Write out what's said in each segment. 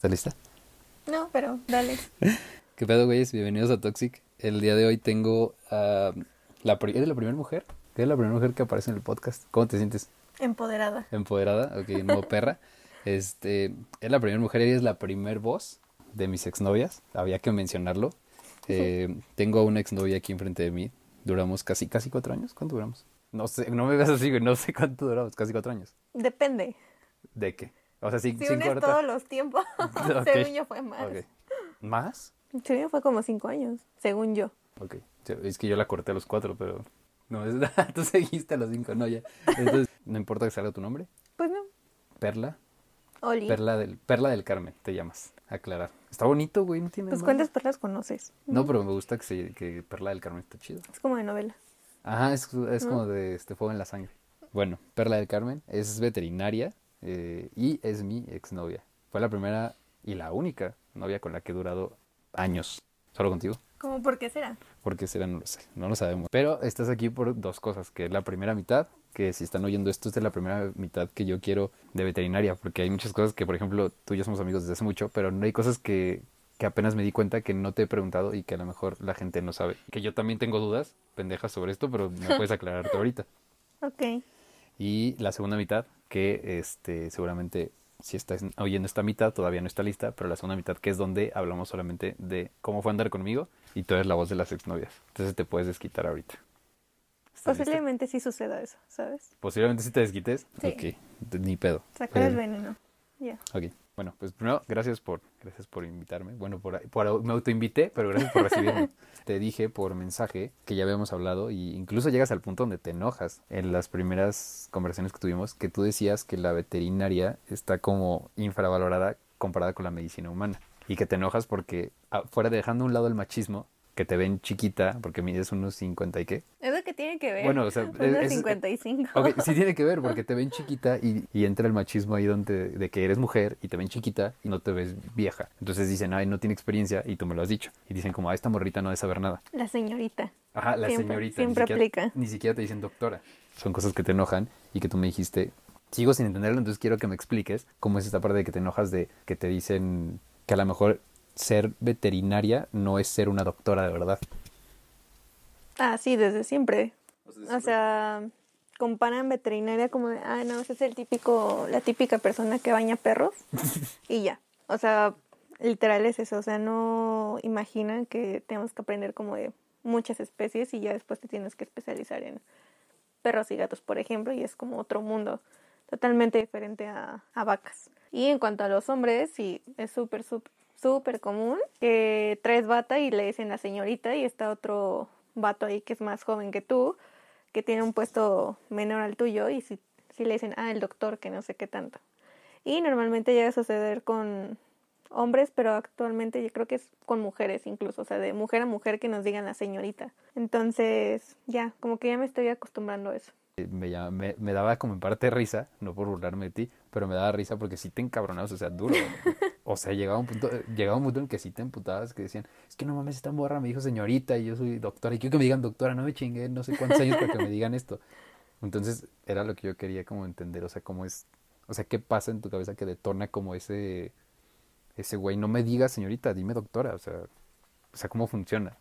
¿Estás lista? No, pero dale. ¿Qué pedo, güeyes? Bienvenidos a Toxic. El día de hoy tengo a la, ¿eres la primera mujer? ¿Qué es la primera mujer que aparece en el podcast? ¿Cómo te sientes? Empoderada. ¿Empoderada? Ok, no perra. Este, es la primera mujer y es la primer voz de mis exnovias. Había que mencionarlo. Eh, tengo a una exnovia aquí enfrente de mí. Duramos casi, casi cuatro años. ¿Cuánto duramos? No sé, no me veas así, güey. No sé cuánto duramos. Casi cuatro años. Depende. ¿De qué? O sea, sí, Si cinco unes ahorita. todos los tiempos, según yo fue más. ¿Más? Según yo fue como cinco años, según yo. Ok. Es que yo la corté a los cuatro, pero. No, es... tú seguiste a los cinco, no, ya. Entonces, no importa que salga tu nombre. Pues no. Perla. Oli. Perla del, Perla del Carmen, te llamas. Aclarar. Está bonito, güey, no tiene. Pues cuántas perlas conoces. No, pero me gusta que, se, que Perla del Carmen está chido. Es como de novela. Ajá, es, es como de este fuego en la sangre. Bueno, Perla del Carmen es veterinaria eh, y es mi exnovia. Fue la primera y la única novia con la que he durado años. ¿Solo contigo? ¿Cómo por qué será? Porque será, no lo sé, no lo sabemos. Pero estás aquí por dos cosas, que es la primera mitad, que si están oyendo esto, esta es la primera mitad que yo quiero de veterinaria, porque hay muchas cosas que, por ejemplo, tú y yo somos amigos desde hace mucho, pero no hay cosas que, que apenas me di cuenta que no te he preguntado y que a lo mejor la gente no sabe. Que yo también tengo dudas, pendejas sobre esto, pero me puedes aclarar tú ahorita. Ok. Y la segunda mitad, que este seguramente si estás oyendo esta mitad todavía no está lista, pero la segunda mitad que es donde hablamos solamente de cómo fue andar conmigo y tú eres la voz de las exnovias. Entonces te puedes desquitar ahorita. ¿Estás lista? Posiblemente sí suceda eso, ¿sabes? Posiblemente si te desquites. Sí. Ok, ni pedo. Sacar el Eh, veneno. Ya. Ok, bueno, pues primero, gracias por, gracias por invitarme. Bueno, por, por- me autoinvité, pero gracias por recibirme. te dije por mensaje que ya habíamos hablado y incluso llegas al punto donde te enojas. En las primeras conversaciones que tuvimos, que tú decías que la veterinaria está como infravalorada comparada con la medicina humana. Y que te enojas porque, ah, fuera dejando a un lado el machismo, que te ven chiquita, porque mides unos 50 y qué. ¿Es lo que tiene que ver? Bueno, o sea, Unos es- 55. Ok, sí tiene que ver, porque te ven chiquita y, y entra el machismo ahí donde de que eres mujer y te ven chiquita y no te ves vieja. Entonces dicen, ay, no tiene experiencia y tú me lo has dicho. Y dicen como, ah, esta morrita no debe saber nada. La señorita. Ajá, la Siempre- señorita. siempre ni siquiera, aplica. Ni siquiera te dicen doctora. Son cosas que te enojan y que tú me dijiste, sigo sin entenderlo, entonces quiero que me expliques cómo es esta parte de que te enojas de que te dicen que a lo mejor ser veterinaria no es ser una doctora de verdad. Ah, sí, desde siempre. O sea, comparan veterinaria como de, ah, no, ese es el típico, la típica persona que baña perros y ya. O sea, literal es eso. O sea, no imaginan que tenemos que aprender como de muchas especies y ya después te tienes que especializar en perros y gatos, por ejemplo, y es como otro mundo totalmente diferente a, a vacas. Y en cuanto a los hombres, sí, es súper, súper, súper común que traes bata y le dicen la señorita y está otro vato ahí que es más joven que tú, que tiene un puesto menor al tuyo y si, si le dicen, ah, el doctor, que no sé qué tanto. Y normalmente llega a suceder con hombres, pero actualmente yo creo que es con mujeres incluso, o sea, de mujer a mujer que nos digan la señorita. Entonces, ya, como que ya me estoy acostumbrando a eso. Eh, Me, me daba como en parte risa, no por burlarme de ti, pero me daba risa porque sí te encabronabas, o sea, duro. O sea, llegaba un punto, eh, llegaba un punto en que sí te emputabas, que decían, es que no mames, esta morra me dijo señorita y yo soy doctora, y quiero que me digan doctora, no me chingué, no sé cuántos años para que me digan esto. Entonces, era lo que yo quería como entender, o sea, cómo es, o sea, qué pasa en tu cabeza que detona como ese, ese güey, no me digas señorita, dime doctora, o sea, o sea, cómo funciona.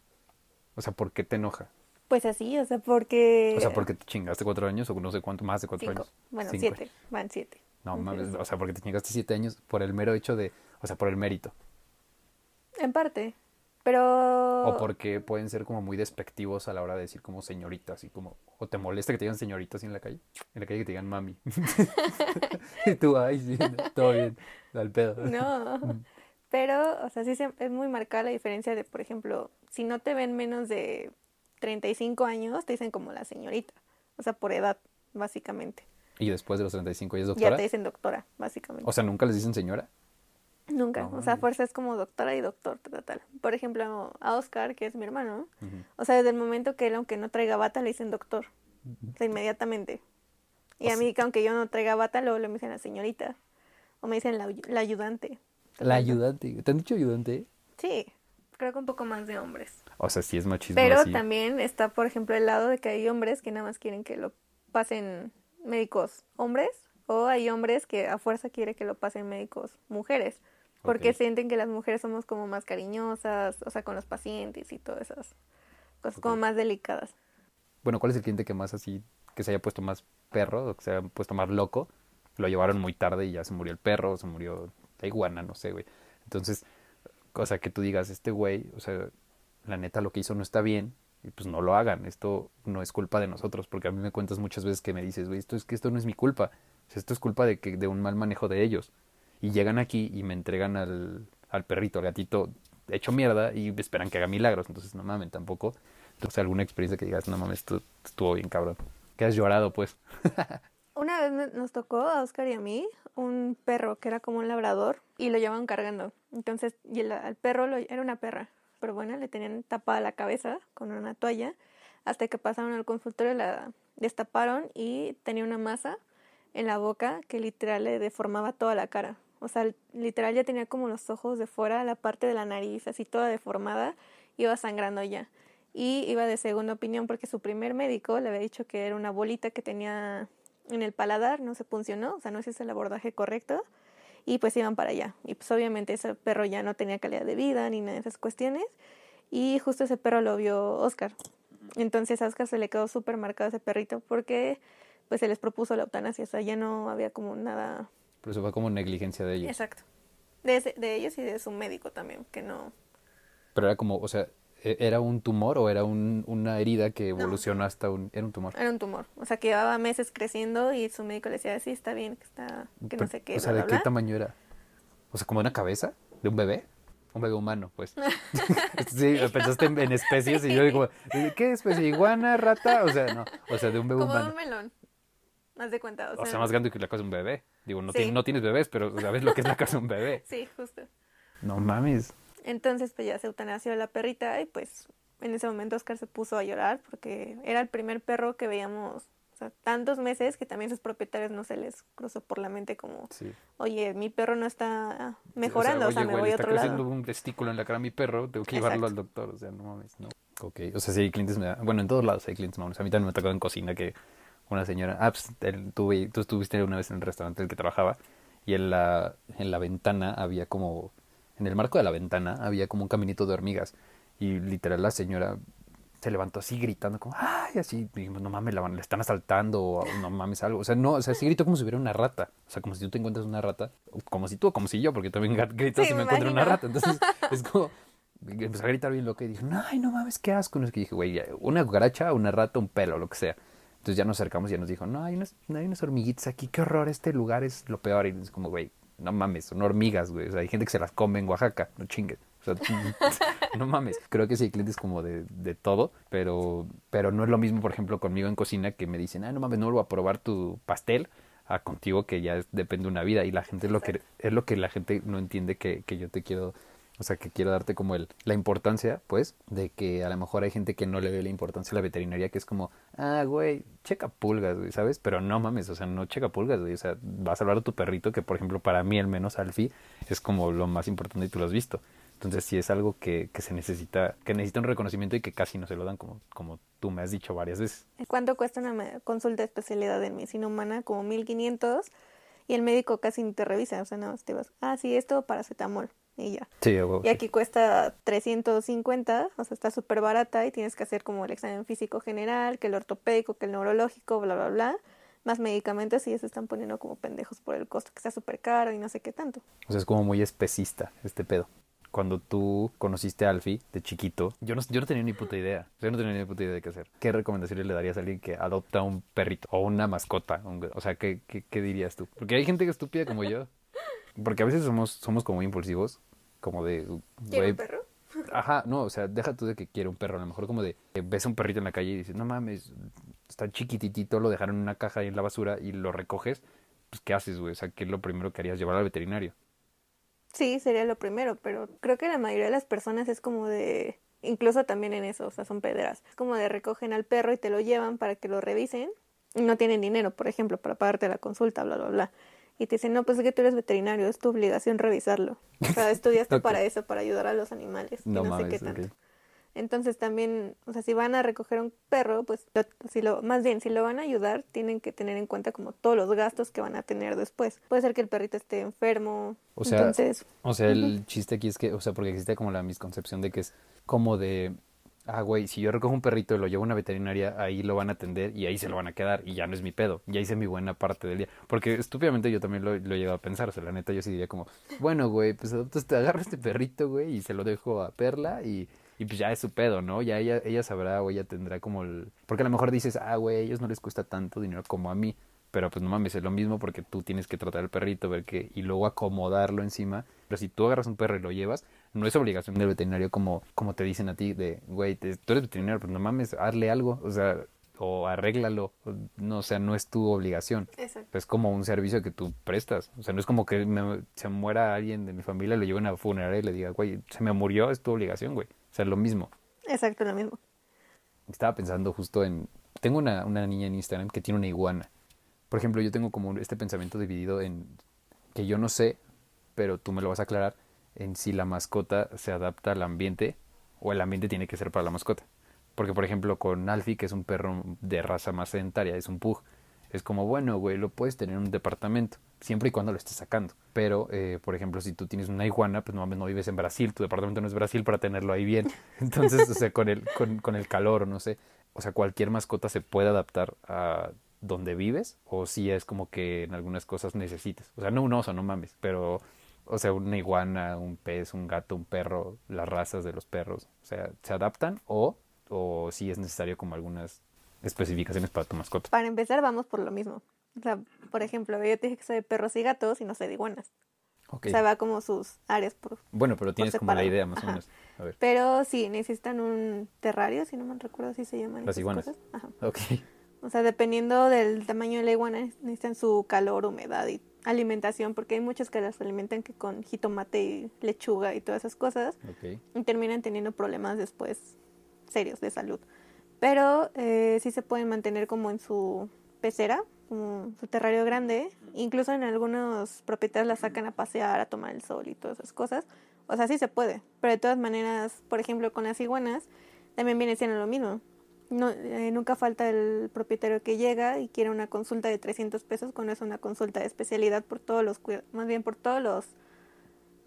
O sea, ¿por qué te enoja? Pues así, o sea, porque... O sea, porque te chingaste cuatro años o no sé cuánto, más de cuatro Cinco. años. Bueno, Cinco. siete, van siete. No mames, o sea, porque te chingaste siete años por el mero hecho de, o sea, por el mérito. En parte, pero... O porque pueden ser como muy despectivos a la hora de decir como señorita, así como, o te molesta que te digan señorita así en la calle, en la calle que te digan mami. y tú, ay, sí, todo bien, al pedo. No, pero, o sea, sí es muy marcada la diferencia de, por ejemplo, si no te ven menos de 35 años, te dicen como la señorita, o sea, por edad, básicamente. Y después de los 35 ya es Ya doctora. te dicen doctora, básicamente. O sea, nunca les dicen señora. Nunca, no o sea, fuerza es como doctora y doctor, tal, tal. Por ejemplo, a Oscar, que es mi hermano, o sea, desde el momento que él, aunque no traiga bata, le dicen doctor, o sea, inmediatamente. Y O a mí, que aunque yo no traiga bata, luego le me dicen la señorita, o me dicen la, la ayudante. La ayudante. ¿Te han dicho ayudante? Sí, creo que un poco más de hombres. O sea, sí es machismo Pero así. también está, por ejemplo, el lado de que hay hombres que nada más quieren que lo pasen médicos hombres o hay hombres que a fuerza quiere que lo pasen médicos mujeres. Porque sienten que las mujeres somos como más cariñosas, o sea, con los pacientes y todas esas cosas como más delicadas. Bueno, ¿cuál es el cliente que más así, que se haya puesto más perro, o que se haya puesto más loco? Lo llevaron muy tarde y ya se murió el perro, se murió la iguana, no sé, güey. Entonces, o sea, que tú digas, este güey, o sea, la neta lo que hizo no está bien, y pues no lo hagan, esto no es culpa de nosotros, porque a mí me cuentas muchas veces que me dices, güey, esto es que esto no es mi culpa, esto es culpa de que de un mal manejo de ellos. Y llegan aquí y me entregan al, al perrito, al gatito hecho mierda y esperan que haga milagros, entonces no mames tampoco. Entonces, alguna experiencia que digas, no mames, esto estuvo bien cabrón. Que has llorado, pues. Una vez nos tocó a Oscar y a mí un perro que era como un labrador y lo llevaban cargando. Entonces, y el, perro era una perra, pero bueno, le tenían tapada la cabeza con una toalla hasta que pasaron al consultorio, la destaparon y tenía una masa en la boca que literal le deformaba toda la cara. O sea, literal ya tenía como los ojos de fuera, la parte de la nariz así toda deformada, iba sangrando ya. Y iba de segunda opinión porque su primer médico le había dicho que era una bolita que tenía en el paladar, no se funcionó, o sea, no hizo el abordaje correcto y pues iban para allá. Y pues obviamente ese perro ya no tenía calidad de vida ni nada de esas cuestiones y justo ese perro lo vio Oscar. Entonces a Oscar se le quedó súper marcado ese perrito porque pues se les propuso la eutanasia, o sea, ya no había como nada... Pero eso fue como negligencia de ellos. Exacto. De, de ellos y de su médico también, que no... Pero era como, o sea, ¿E-, ¿Era un tumor o era un, una herida que evolucionó hasta un... Era un tumor. Era un tumor. O sea, que llevaba meses creciendo y su médico le decía, sí, está bien, que está... que no sé qué. O sea, ¿de qué tamaño era? O sea, como una cabeza de un bebé. Un bebé humano, pues. sí, pensaste en, especies y yo digo, ¿qué especie? ¿Iguana, rata? O sea, no. O sea, de un bebé humano. Como un melón. Más de cuenta. O, sea, más grande que la casa de un bebé. Digo, no, no tienes bebés, pero sabes lo que es la casa de un bebé. Sí, justo. No mames. Entonces, pues ya se eutanasió la perrita y pues en ese momento Oscar se puso a llorar porque era el primer perro que veíamos, o sea, tantos meses que también sus propietarios no se les cruzó por la mente como, oye, mi perro no está mejorando, o sea, me voy a otro lado. un testículo en la cara a mi perro, tengo que llevarlo al doctor, o sea, no mames, no. Ok, o sea, sí hay clientes, bueno, en todos lados hay clientes mames. A mí también me ha tocado en cocina que una señora, ah, pues tú estuviste una vez en el restaurante en el que trabajaba y en la, en la ventana había como en el marco de la ventana había como un caminito de hormigas y literal la señora se levantó así gritando como ay así dijimos no mames la, le están asaltando o no mames algo o sea no o sea sí gritó como si hubiera una rata. O sea como si tú te encuentras una rata como si tú como si yo porque también grito si me, encuentro una rata. Entonces es como empezó a gritar bien loco y dije ay no mames qué asco no es que dije güey una cucaracha una rata un pelo lo que sea entonces ya nos acercamos y ya nos dijo no hay unas hay unas hormiguitas aquí qué horror este lugar es lo peor y es como güey no mames, son hormigas, güey. O sea, hay gente que se las come en Oaxaca, no chingues. O sea, no mames. Creo que sí hay clientes como de, de todo, pero, pero no es lo mismo, por ejemplo, conmigo en cocina que me dicen, ah, no mames, no voy a probar tu pastel a contigo que ya depende de una vida y la gente es lo que es lo que la gente no entiende que, que yo te quiero o sea, que quiero darte como el, la importancia, pues, de que a lo mejor hay gente que no le ve la importancia a la veterinaria, que es como, ah, güey, checa pulgas, güey, ¿sabes? Pero no mames, o sea, no checa pulgas, güey, o sea, vas a salvar a tu perrito, que por ejemplo, para mí, al menos, Alfie, es como lo más importante y tú lo has visto. Entonces, sí es algo que, que se necesita, que necesita un reconocimiento y que casi no se lo dan, como, como tú me has dicho varias veces. ¿Cuánto cuesta una consulta de especialidad en medicina humana? Como 1500 y el médico casi ni te revisa, o sea, nada más te vas, ah, sí, esto paracetamol y ya. Sí, y aquí cuesta 350, o sea, está súper barata y tienes que hacer como el examen físico general, que el ortopédico, que el neurológico, bla, bla, bla. Más medicamentos y ya se están poniendo como pendejos por el costo, que está súper caro y no sé qué tanto. O sea, es como muy especista este pedo. Cuando tú conociste a Alfie de chiquito, yo no, yo no tenía ni puta idea. Yo no tenía ni puta idea de qué hacer. ¿Qué recomendaciones le darías a alguien que adopta un perrito o una mascota? o sea, ¿qué, ¿qué, qué, dirías tú? Porque hay gente estúpida como yo. Porque a veces somos, somos como impulsivos como de... ¿Quiere un perro? Ajá, no, o sea, deja tú de que quiere un perro, a lo mejor como de ves a un perrito en la calle y dices, no mames, está chiquititito, lo dejaron en una caja ahí en la basura y lo recoges, pues ¿qué haces, güey? O sea, ¿qué es lo primero que harías? Llevar al veterinario. Sí, sería lo primero, pero creo que la mayoría de las personas es como de, incluso también en eso, o sea, son pederas. Es como de recogen al perro y te lo llevan para que lo revisen y no tienen dinero, por ejemplo, para pagarte la consulta, bla, bla, bla y te dicen, no, pues es que tú eres veterinario, es tu obligación revisarlo. O sea, estudiaste para eso, para ayudar a los animales. No, sé qué tanto. Entonces también, o sea, si van a recoger un perro, pues si lo, más bien, si lo van a ayudar, tienen que tener en cuenta como todos los gastos que van a tener después. Puede ser que el perrito esté enfermo. O sea, entonces, o sea, el chiste aquí es que, o sea, porque existe como la misconcepción de que es como de ah, güey, si yo recojo un perrito y lo llevo a una veterinaria, ahí lo van a atender y ahí se lo van a quedar y ya no es mi pedo, ya hice mi buena parte del día. Porque estúpidamente yo también lo, lo he llegado a pensar, o sea, la neta yo sí diría como, bueno, güey, pues entonces te agarro este perrito, güey, y se lo dejo a Perla y, y pues ya es su pedo, ¿no? Ya ella, ella sabrá o ella tendrá como el... Porque a lo mejor dices, ah, güey, a ellos no les cuesta tanto dinero como a mí. Pero pues no mames, es lo mismo porque tú tienes que tratar al perrito, ver que, y luego acomodarlo encima. Pero si tú agarras un perro y lo llevas, no es obligación del veterinario como, como te dicen a ti, de, güey, tú eres veterinario, pues no mames, hazle algo, o sea, o arréglalo, no, o sea, no es tu obligación. Exacto. Es como un servicio que tú prestas, o sea, no es como que se muera alguien de mi familia, lo lleven a funeraria y le diga, güey, se me murió, es tu obligación, güey. O sea, lo mismo. Exacto, lo mismo. Estaba pensando justo en, tengo una, una niña en Instagram que tiene una iguana. Por ejemplo, yo tengo como este pensamiento dividido en que yo no sé, pero tú me lo vas a aclarar, en si la mascota se adapta al ambiente o el ambiente tiene que ser para la mascota. Porque, por ejemplo, con Alfie, que es un perro de raza más sedentaria, es un pug, es como, bueno, güey, lo puedes tener en un departamento, siempre y cuando lo estés sacando. Pero, eh, por ejemplo, si tú tienes una iguana, pues no, no vives en Brasil, tu departamento no es Brasil para tenerlo ahí bien. Entonces, o sea, con el, con, con el calor, no sé. O sea, cualquier mascota se puede adaptar a donde vives, o si es como que en algunas cosas necesites. O sea, no un oso, no mames, pero o sea, una iguana, un pez, un gato, un perro, las razas de los perros, o sea, ¿se adaptan o, o si es necesario como algunas especificaciones para tu mascota? Para empezar, vamos por lo mismo. O sea, por ejemplo, yo te dije que soy de perros y gatos y no soy de iguanas. O sea, va como sus áreas por. Bueno, pero tienes como la idea más o menos. A ver. Pero sí, necesitan un terrario, si no me recuerdo si se llaman. Las iguanas. Ajá. Ok. O sea, dependiendo del tamaño de la iguana, necesitan su calor, humedad y alimentación, porque hay muchas que las alimentan que con jitomate y lechuga y todas esas cosas. Y terminan teniendo problemas después serios de salud. Pero eh, sí se pueden mantener como en su pecera, como su terrario grande. Incluso en algunos propietarios la sacan a pasear, a tomar el sol y todas esas cosas. O sea, sí se puede. Pero de todas maneras, por ejemplo, con las iguanas, también viene siendo lo mismo. No, eh, nunca falta el propietario que llega y quiere una consulta de 300 pesos cuando es una consulta de especialidad por todos los más bien por todos los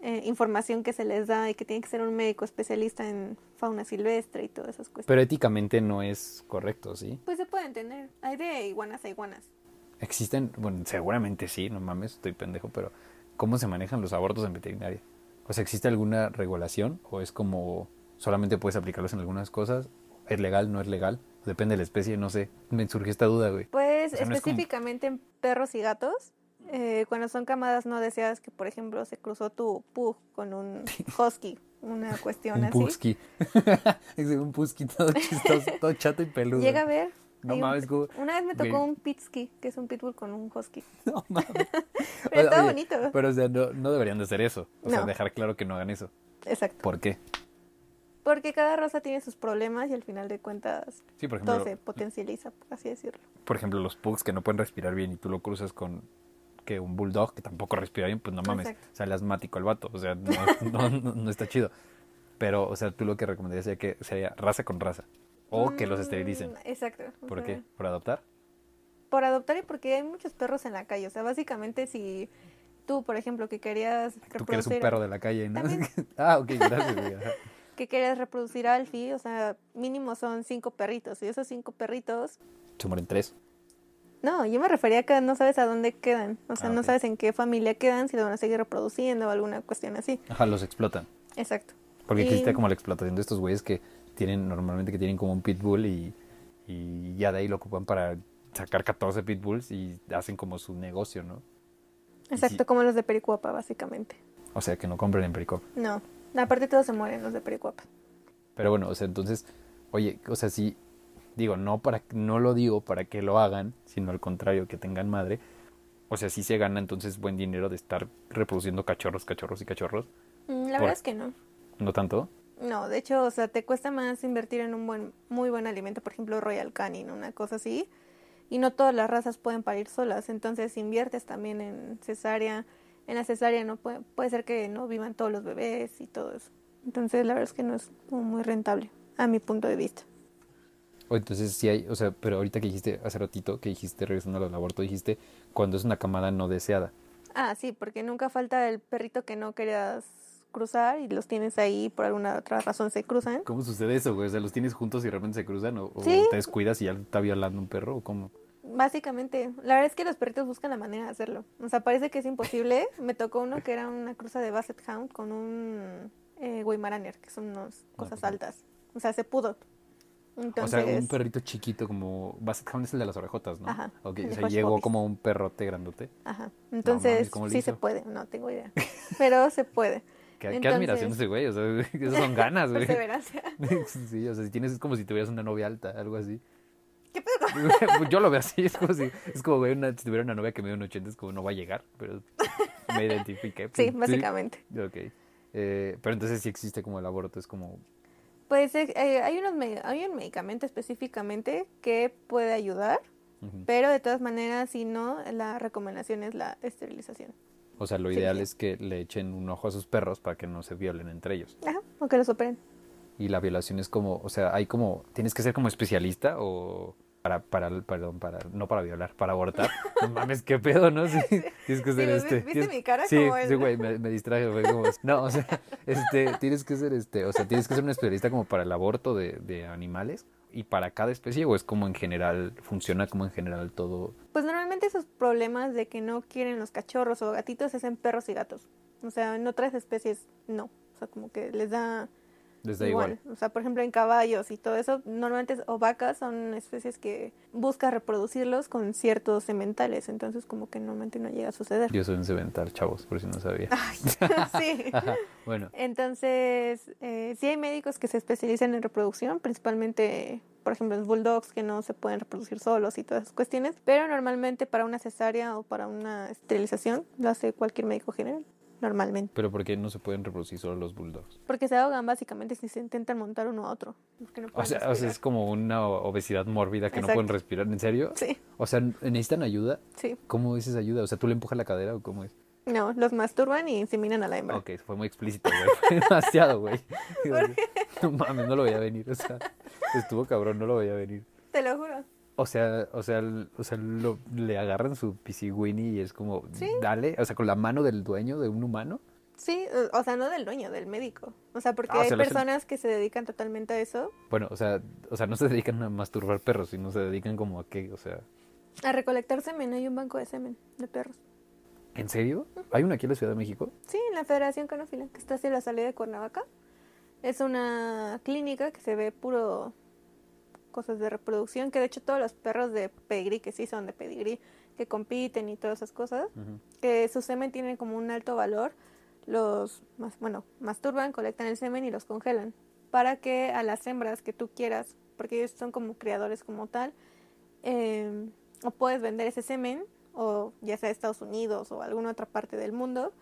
eh, información que se les da y que tiene que ser un médico especialista en fauna silvestre y todas esas cuestiones. Pero éticamente no es correcto, ¿sí? Pues se puede entender. Hay de iguanas a iguanas. Existen, bueno, seguramente sí, no mames, estoy pendejo, pero ¿cómo se manejan los abortos en veterinaria? O sea, ¿existe alguna regulación o es como solamente puedes aplicarlos en algunas cosas ¿Es legal? ¿No es legal? Depende de la especie, no sé. Me surge esta duda, güey. Pues específicamente en perros y gatos, eh, cuando son camadas no deseas que, por ejemplo, se cruzó tu pug con un husky, una cuestión un así. Pusky. un pusky todo chistoso, todo chato y peludo. Llega a ver. No mames, Una vez me tocó un pitsky, que es un pitbull con un husky. No mames. pero está bonito. Pero, o sea, no, no, deberían de hacer eso. O sea, dejar claro que no hagan eso. Exacto. ¿Por qué? Porque cada raza tiene sus problemas y al final de cuentas todo se potencializa, por así decirlo. Por ejemplo, los pugs que no pueden respirar bien y tú lo cruzas con que un bulldog que tampoco respira bien, pues no mames, o sale asmático el vato, o sea, no, no, está chido. Pero, o sea, tú lo que recomendarías sería que sería raza con raza o que los esterilicen. Mm, exacto. ¿Por qué? ¿Por adoptar? Por adoptar y porque hay muchos perros en la calle, o sea, básicamente si tú, por ejemplo, que querías. Tú que eres un perro de la calle, ¿no? ah, ok, gracias que quieres reproducir a Alfie, o sea, mínimo son cinco perritos. Y esos cinco perritos. Se mueren tres. No, yo me refería a que no sabes a dónde quedan. O sea, ah, no sabes en qué familia quedan, si lo van a seguir reproduciendo o alguna cuestión así. Ajá, los explotan. Exacto. Porque existe como la explotación de estos güeyes que tienen, normalmente que tienen como un pitbull y, y ya de ahí lo ocupan para sacar 14 pitbulls y hacen como su negocio, ¿no? Exacto, como los de Pericuapa, básicamente. O sea, que no compren en Pericuapa. No. Aparte todos se mueren los de Pericuapa. Pero bueno, o sea, entonces, oye, o sea, sí, digo, no para no lo digo para que lo hagan, sino al contrario, que tengan madre. O sea, sí se gana entonces buen dinero de estar reproduciendo cachorros, cachorros y cachorros. Mm, la verdad es que no. ¿No tanto? No, de hecho, o sea, te cuesta más invertir en un buen, muy buen alimento, por ejemplo, Royal Canin, una cosa así. Y no todas las razas pueden parir solas, entonces inviertes también en cesárea, en la cesárea no puede, puede ser que no vivan todos los bebés y todo eso. Entonces la verdad es que no es muy rentable. a mi punto de vista. O entonces sí hay, o sea, pero ahorita que dijiste hace ratito, que dijiste regresando al aborto, dijiste cuando es una camada no deseada. Ah, sí, porque nunca falta el perrito que no querías cruzar y los tienes ahí por alguna otra razón se cruzan. ¿Cómo sucede eso, güey? O sea, los tienes juntos y de repente se cruzan o, te descuidas y ya está violando un perro o cómo? Básicamente, la verdad es que los perritos buscan la manera de hacerlo. O sea, parece que es imposible. Me tocó uno que era una cruza de Basset Hound con un eh, Weimaraner, que son unas cosas pues altas. O sea, se pudo. O sea, un perrito chiquito como... Basset Hound es el de las orejotas, ¿no? Ajá. o sea, llegó como un perrote grandote. Ajá. Entonces, sí se puede. No tengo idea. Pero se puede. Qué, qué admiración ese güey, o sea, esas son ganas, güey. Perseverancia. sí, o sea, si tienes, es como si tuvieras una novia alta, algo así. ¿Qué pedo? Yo lo veo así, es como si, es como, güey, una, si tuviera una novia que me dio un 80, es como no va a llegar, pero me identifiqué. sí, básicamente. Ok. Eh, pero entonces sí existe como el aborto, es como... Pues eh, hay, unos, hay un medicamento específicamente que puede ayudar, pero de todas maneras, si no, la recomendación es la esterilización. O sea, lo ideal es que le echen un ojo a sus perros para que no se violen entre ellos. Ajá, o que los operen. Y la violación es como, o sea, hay como, tienes que ser como especialista o para, para, perdón, para, no para violar, para abortar. No mames, qué pedo, ¿no? Sí, tienes que ser este. ¿Viste mi cara? Sí, sí, güey, me, me distraje, güey. Como, no, o sea, este, tienes que ser este, o sea, tienes que ser un especialista como para el aborto de, de animales y para cada especie o es como en general, funciona como en general todo? Pues normalmente esos problemas de que no quieren los cachorros o gatitos es en perros y gatos. O sea, en otras especies no. O sea, como que les da les da igual. O sea, por ejemplo, en caballos y todo eso, normalmente, o vacas son especies que buscan reproducirlos con ciertos sementales, entonces como que normalmente no llega a suceder. Yo soy un semental, chavos, por si no sabía. sí. bueno. Entonces, eh, sí hay médicos que se especializan en reproducción, principalmente, por ejemplo, los bulldogs que no se pueden reproducir solos y todas esas cuestiones, pero normalmente para una cesárea o para una esterilización lo hace cualquier médico general normalmente. ¿Pero por qué no se pueden reproducir solo los bulldogs? Porque se ahogan básicamente si se intentan montar uno a otro. o, sea, es como una obesidad mórbida que no pueden respirar. ¿En serio? Sí. O sea, ¿necesitan ayuda? Sí. ¿Cómo es esa ayuda? O sea, ¿tú le empujas la cadera o cómo es? No, los masturban y inseminan a la hembra. Ok, fue muy explícito, güey. Fue demasiado, güey. No mames, no lo voy a venir. O sea, estuvo cabrón, no lo voy a venir. Te lo juro. O sea, o sea, o sea lo, le agarran su pisciguini y es como, dale, o sea, con la mano del dueño de un humano. Sí, o sea, no del dueño, del médico. O sea, porque ah, hay personas que se dedican totalmente a eso. Bueno, o sea, o sea, no se dedican a masturbar perros, sino se dedican como a qué, o sea. A recolectar semen, hay un banco de semen de perros. ¿En serio? ¿Hay uno aquí en la Ciudad de México? Sí, en la Federación Canófila, que está hacia la salida de Cuernavaca. Es una clínica que se ve puro cosas de reproducción, que de hecho todos los perros de pedigrí, que sí son de pedigrí, que compiten y todas esas cosas, que su semen tiene como un alto valor, los, más, bueno, masturban, colectan el semen y los congelan, para que a las hembras que tú quieras, porque ellos son como criadores como tal, em, o puedes vender ese semen, o ya sea Estados Unidos o alguna otra parte del mundo,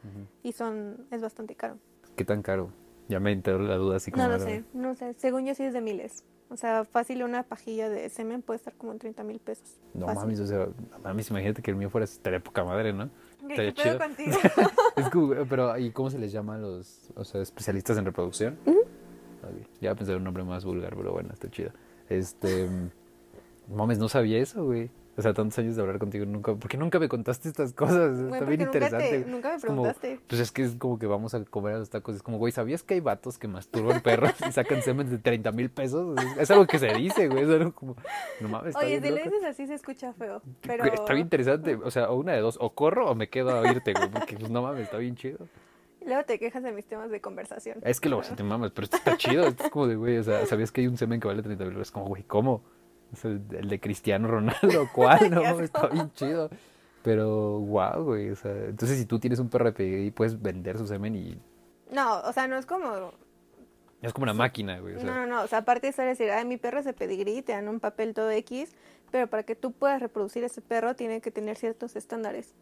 y son, es bastante caro. ¿Qué tan caro? Ya me enteró la duda así como... No lo sé, no sé, según yo sí es de miles. O sea, fácil una pajilla de semen puede estar como en 30 mil pesos. No mames, o sea, mames, imagínate que el mío fuera, estaría poca madre, ¿no? Estaría chido. Contigo? es pero, ¿y cómo se les llama a los, o sea, especialistas en reproducción? Ya pensé en un nombre más vulgar, pero bueno, está chido. Este, mames, no sabía eso, güey. O sea, tantos años de hablar contigo, nunca, ¿por qué nunca me contaste estas cosas? Está bien interesante. Nunca, me preguntaste. pues es que es como que vamos a comer a los tacos. Es como, güey, ¿sabías que hay vatos que masturban perros y sacan semen de 30 mil pesos? Es, algo que se dice, güey. Es algo como, no mames. Oye, si le dices así se escucha feo. Pero... Está bien interesante. O sea, o una de dos, o corro o me quedo a oírte, güey. Porque, pues, no mames, está bien chido. Y luego te quejas de mis temas de conversación. Es que luego sí te mames, pero esto está chido. Esto es como de, güey, o sea, ¿sabías que hay un semen que vale 30 mil Es como, güey, ¿cómo? El, de Cristiano Ronaldo, ¿cuál? No, está bien chido. Pero, wow, güey. O sea, entonces si tú tienes un perro de pedigrí, puedes vender su semen y. No, o sea, no es como. No es como una máquina, güey. No, no, no. O sea, aparte de eso, decir, ay, mi perro es de pedigrí, te dan un papel todo X, pero para que tú puedas reproducir ese perro, tiene que tener ciertos estándares.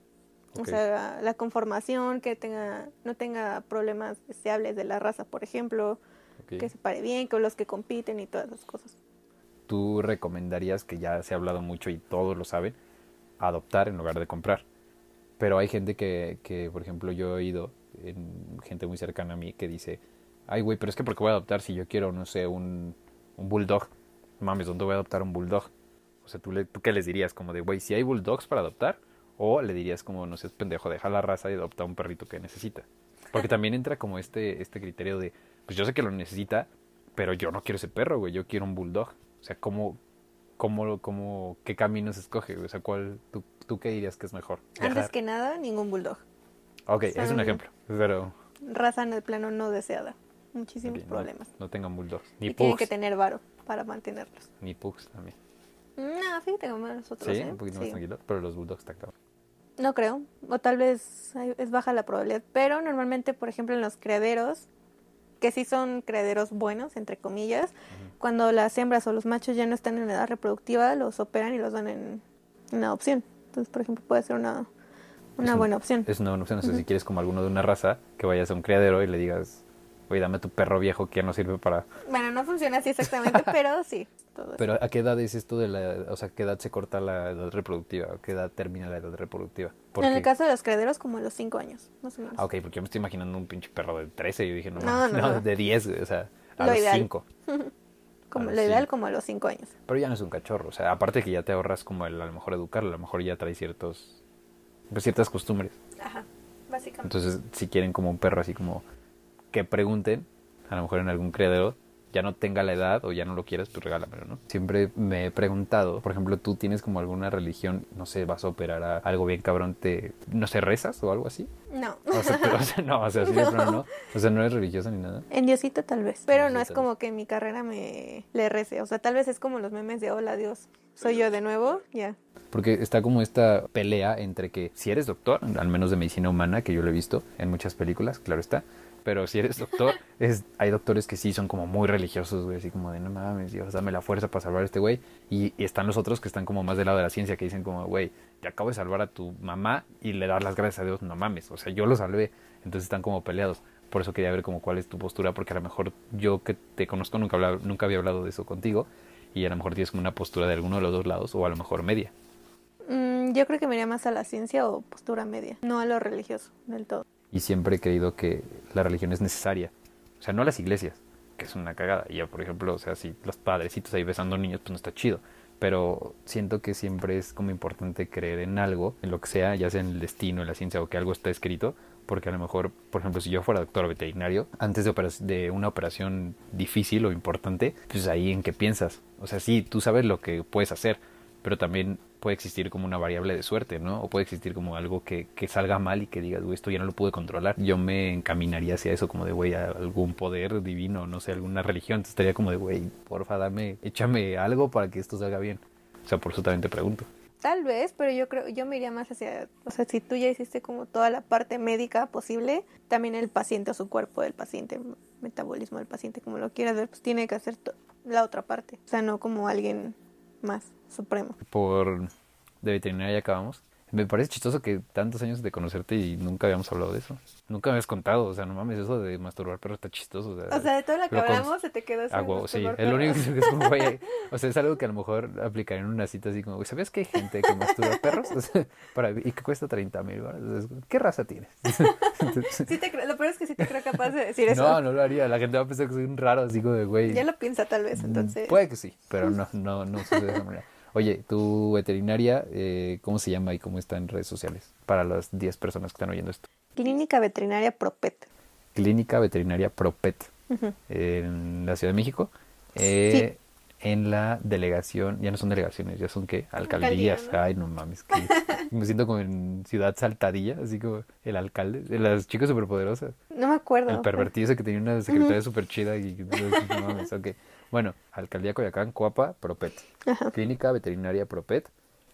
O sea, la conformación, que tenga, no tenga problemas deseables de la raza, por ejemplo, que se pare bien, con los que compiten y todas esas cosas tú recomendarías, que ya se ha hablado mucho y todos lo saben, adoptar en lugar de comprar. Pero hay gente que, que por ejemplo, yo he oído, en gente muy cercana a mí, que dice, ay, güey, pero es que porque voy a adoptar si yo quiero, no sé, un, un bulldog. Mames, ¿dónde voy a adoptar un bulldog? O sea, ¿tú, le, ¿tú qué les dirías? Como de, güey, si hay bulldogs para adoptar, o le dirías como, no seas pendejo, deja la raza y adopta un perrito que necesita. Porque también entra como este, este criterio de, pues yo sé que lo necesita, pero yo no quiero ese perro, güey, yo quiero un bulldog. O sea, ¿cómo, cómo, cómo, qué camino se escoge? O sea, ¿cuál, tú, tú qué dirías que es mejor? Antes que nada, ningún bulldog. Ok, es un ejemplo, pero... Raza en el plano no deseada. Muchísimos problemas. No, tengan bulldogs. Ni y tienen que tener varo para mantenerlos. Ni pugs también. No, fíjate como los otros. Sí, ¿eh? un poquito más tranquilo, pero los bulldogs están cabrón. No creo, o tal vez es baja la probabilidad, pero normalmente, por ejemplo, en los criaderos, que sí son criaderos buenos, entre comillas, cuando las hembras o los machos ya no están en edad reproductiva, los operan y los dan en, en adopción. Entonces, por ejemplo, puede ser una, una buena opción. Es una buena opción. O sea, si quieres como alguno de una raza, que vayas a un criadero y le digas, oye, dame tu perro viejo que ya no sirve para... Bueno, no funciona así exactamente, pero sí. pero ¿a qué edad es esto de la... O sea, ¿qué edad se corta la edad reproductiva? ¿A qué edad termina la edad reproductiva? En el caso de los criaderos, como a los 5 años, más o menos. Ah, ok, porque yo me estoy imaginando un pinche perro de 13 y yo dije, no, no, no, de 10, o sea, a los 5. como lo ideal como a los 5 años. Pero ya no es un cachorro, o sea, aparte que ya te ahorras como el, a lo mejor educarlo, a lo mejor ya trae ciertos pues, ciertas costumbres. Ajá, básicamente. Entonces, si quieren como un perro así como que pregunten, a lo mejor en algún criadero, ya no tenga la edad o ya no lo quieras, pues regálamelo, ¿no? Siempre me he preguntado, por ejemplo, tú tienes como alguna religión, no sé, vas a operar a algo bien cabrón, te, no sé, rezas o algo así. No. O sea, o sea no, o sea, sí, no. no. O sea, no eres religiosa ni nada. En Diosito tal vez, pero no es como que mi carrera me le rece, o sea, tal vez es como los memes de hola Dios, soy yo de nuevo, ya. Porque está como esta pelea entre que si eres doctor, al menos de medicina humana, que yo lo he visto en muchas películas, claro está, pero si eres doctor, es, hay doctores que sí son como muy religiosos, güey, así como de no mames, Dios, dame la fuerza para salvar a este güey. Y, están los otros que están como más del lado de la ciencia, que dicen como, güey, ya acabo de salvar a tu mamá y le das las gracias a Dios, no mames, o sea, yo lo salvé. Entonces están como peleados. Por eso quería ver como cuál es tu postura, porque a lo mejor yo que te conozco nunca, nunca había hablado de eso contigo y a lo mejor tienes como una postura de alguno de los dos lados o a lo mejor media. Mm, yo creo que me iría más a la ciencia o postura media, no a lo religioso del todo y siempre he creído que la religión es necesaria. O sea, no las iglesias, que es una cagada. Y ya, por ejemplo, o sea, si los padrecitos ahí besando niños, pues no está chido. Pero siento que siempre es como importante creer en algo, en lo que sea, ya sea en el destino, en la ciencia o que algo está escrito, porque a lo mejor, por ejemplo, si yo fuera doctor veterinario, antes de, de una operación difícil o importante, pues ahí en qué piensas. O sea, sí, tú sabes lo que puedes hacer, pero también puede existir como una variable de suerte, ¿no? O puede existir como algo que, que salga mal y que digas, güey, esto ya no lo pude controlar. Yo me encaminaría hacia eso, como de, güey, a algún poder divino, no sé, alguna religión. Entonces estaría como de, güey, porfa, dame, échame algo para que esto salga bien. O sea, por eso también te pregunto. Tal vez, pero yo creo, yo me iría más hacia, o sea, si tú ya hiciste como toda la parte médica posible, también el paciente o su cuerpo del paciente, metabolismo del paciente, como lo quieras ver, pues tiene que hacer la otra parte. O sea, no como alguien más supremo. Por de veterinaria acabamos. Me parece chistoso que tantos años de conocerte y nunca habíamos hablado de eso. Nunca me habías contado, o sea, no mames, eso de masturbar perros está chistoso. O sea, de todo lo que hablamos se te quedó así. Ah, sí, es lo único que es como, güey, o sea, es algo que a lo mejor aplicaría en una cita así como, güey, ¿sabes que hay gente que masturba perros? O sea, para, y que cuesta 30 mil ¿Qué raza tienes? sí te lo peor es que sí te creo capaz de decir eso. No, no lo haría, la gente va a pensar que soy un raro, así como de, güey. Ya lo piensa tal vez, entonces. Puede que sí, pero no, no, no sucede de esa manera. Oye, tu veterinaria, eh, ¿cómo se llama y cómo está en redes sociales? Para las 10 personas que están oyendo esto. Clínica Veterinaria Propet. Clínica Veterinaria Propet. En la Ciudad de México. Eh, En la delegación, ya no son delegaciones, ya son qué? Alcaldías. Ay, no mames. me siento como en Ciudad Saltadilla, así como el alcalde, de las chicas superpoderosas. No me acuerdo. El pervertido ese que tenía una secretaria súper chida y no mames, ok. Bueno, Alcaldía Coyacán, Coapa, Propet. Clínica Veterinaria Propet.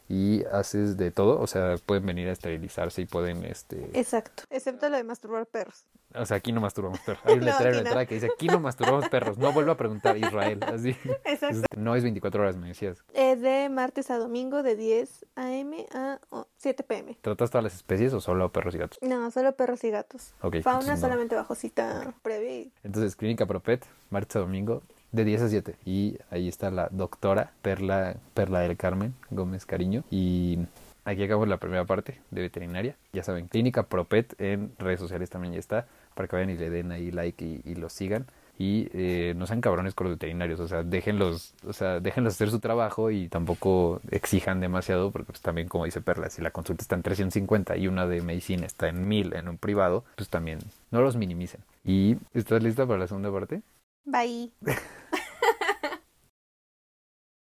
Y haces de todo, o sea, pueden venir a esterilizarse y pueden, este... Exacto, excepto lo de masturbar perros. O sea, aquí no masturbamos perros. Hay un letrero en la entrada que dice, aquí no masturbamos perros. No vuelvo a preguntar, Israel. Así. Exacto. No es 24 horas, me decías. Es de martes a domingo de 10 a.m. a 7 p.m. ¿Tratas todas las especies o solo perros y gatos? No, solo perros y gatos. Ok. Fauna solamente bajo cita previa. Entonces, Clínica Propet, martes a domingo, de 10 a 7. Y ahí está la doctora Perla, Perla del Carmen Gómez Cariño. Y aquí acabamos la primera parte de veterinaria. Ya saben, Clínica Propet en redes sociales también ya está. Para que vayan y le den ahí like y, y lo sigan. y eh, no sean cabrones con los veterinarios, o sea, déjenlos, o sea, déjenlos hacer su trabajo y tampoco exijan demasiado, porque pues también como dice Perla, si la consulta está en 350 y una de medicina está en 1000 en un privado, pues también no los minimicen. ¿Y estás lista para la segunda parte? Bye.